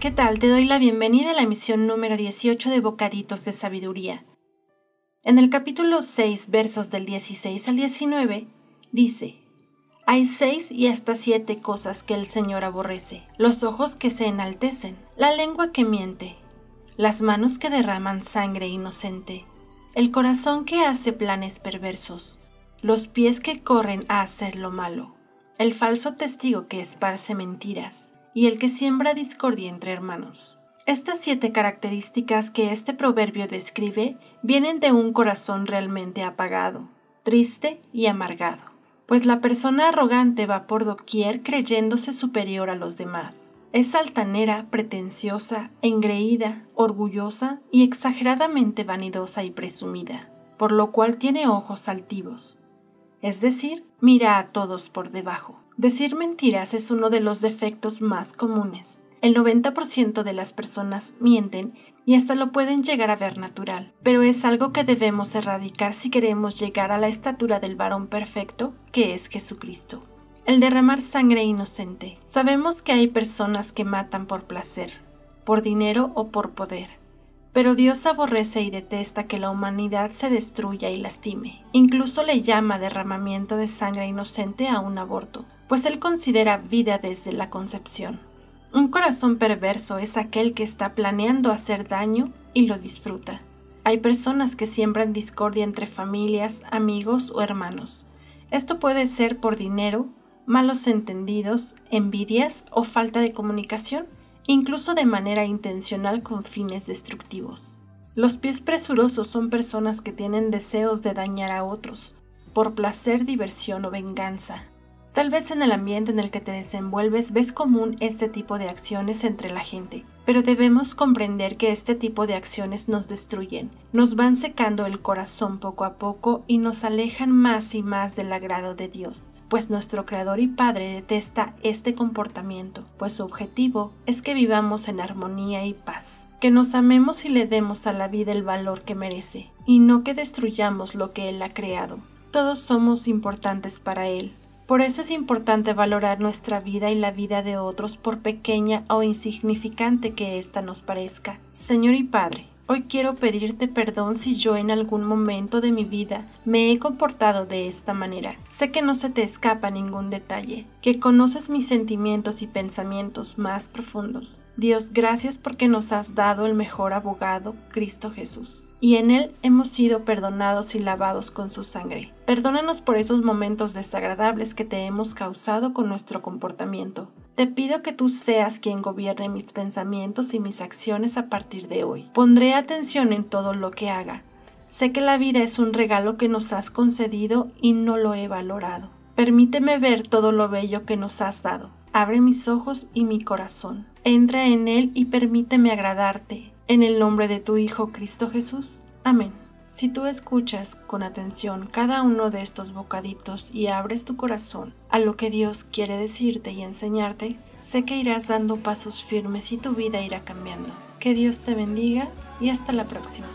¿Qué tal? Te doy la bienvenida a la emisión número 18 de Bocaditos de Sabiduría. En el capítulo 6, versos del 16 al 19, dice, Hay seis y hasta siete cosas que el Señor aborrece, los ojos que se enaltecen, la lengua que miente, las manos que derraman sangre inocente, el corazón que hace planes perversos, los pies que corren a hacer lo malo, el falso testigo que esparce mentiras y el que siembra discordia entre hermanos. Estas siete características que este proverbio describe vienen de un corazón realmente apagado, triste y amargado, pues la persona arrogante va por doquier creyéndose superior a los demás. Es altanera, pretenciosa, engreída, orgullosa y exageradamente vanidosa y presumida, por lo cual tiene ojos altivos, es decir, mira a todos por debajo. Decir mentiras es uno de los defectos más comunes. El 90% de las personas mienten y hasta lo pueden llegar a ver natural, pero es algo que debemos erradicar si queremos llegar a la estatura del varón perfecto, que es Jesucristo. El derramar sangre inocente. Sabemos que hay personas que matan por placer, por dinero o por poder. Pero Dios aborrece y detesta que la humanidad se destruya y lastime. Incluso le llama derramamiento de sangre inocente a un aborto, pues él considera vida desde la concepción. Un corazón perverso es aquel que está planeando hacer daño y lo disfruta. Hay personas que siembran discordia entre familias, amigos o hermanos. Esto puede ser por dinero, malos entendidos, envidias o falta de comunicación incluso de manera intencional con fines destructivos. Los pies presurosos son personas que tienen deseos de dañar a otros, por placer, diversión o venganza. Tal vez en el ambiente en el que te desenvuelves ves común este tipo de acciones entre la gente, pero debemos comprender que este tipo de acciones nos destruyen, nos van secando el corazón poco a poco y nos alejan más y más del agrado de Dios pues nuestro Creador y Padre detesta este comportamiento, pues su objetivo es que vivamos en armonía y paz, que nos amemos y le demos a la vida el valor que merece, y no que destruyamos lo que Él ha creado. Todos somos importantes para Él. Por eso es importante valorar nuestra vida y la vida de otros por pequeña o insignificante que ésta nos parezca. Señor y Padre, Hoy quiero pedirte perdón si yo en algún momento de mi vida me he comportado de esta manera. Sé que no se te escapa ningún detalle, que conoces mis sentimientos y pensamientos más profundos. Dios, gracias porque nos has dado el mejor abogado, Cristo Jesús, y en Él hemos sido perdonados y lavados con su sangre. Perdónanos por esos momentos desagradables que te hemos causado con nuestro comportamiento. Te pido que tú seas quien gobierne mis pensamientos y mis acciones a partir de hoy. Pondré atención en todo lo que haga. Sé que la vida es un regalo que nos has concedido y no lo he valorado. Permíteme ver todo lo bello que nos has dado. Abre mis ojos y mi corazón. Entra en él y permíteme agradarte. En el nombre de tu Hijo Cristo Jesús. Amén. Si tú escuchas con atención cada uno de estos bocaditos y abres tu corazón a lo que Dios quiere decirte y enseñarte, sé que irás dando pasos firmes y tu vida irá cambiando. Que Dios te bendiga y hasta la próxima.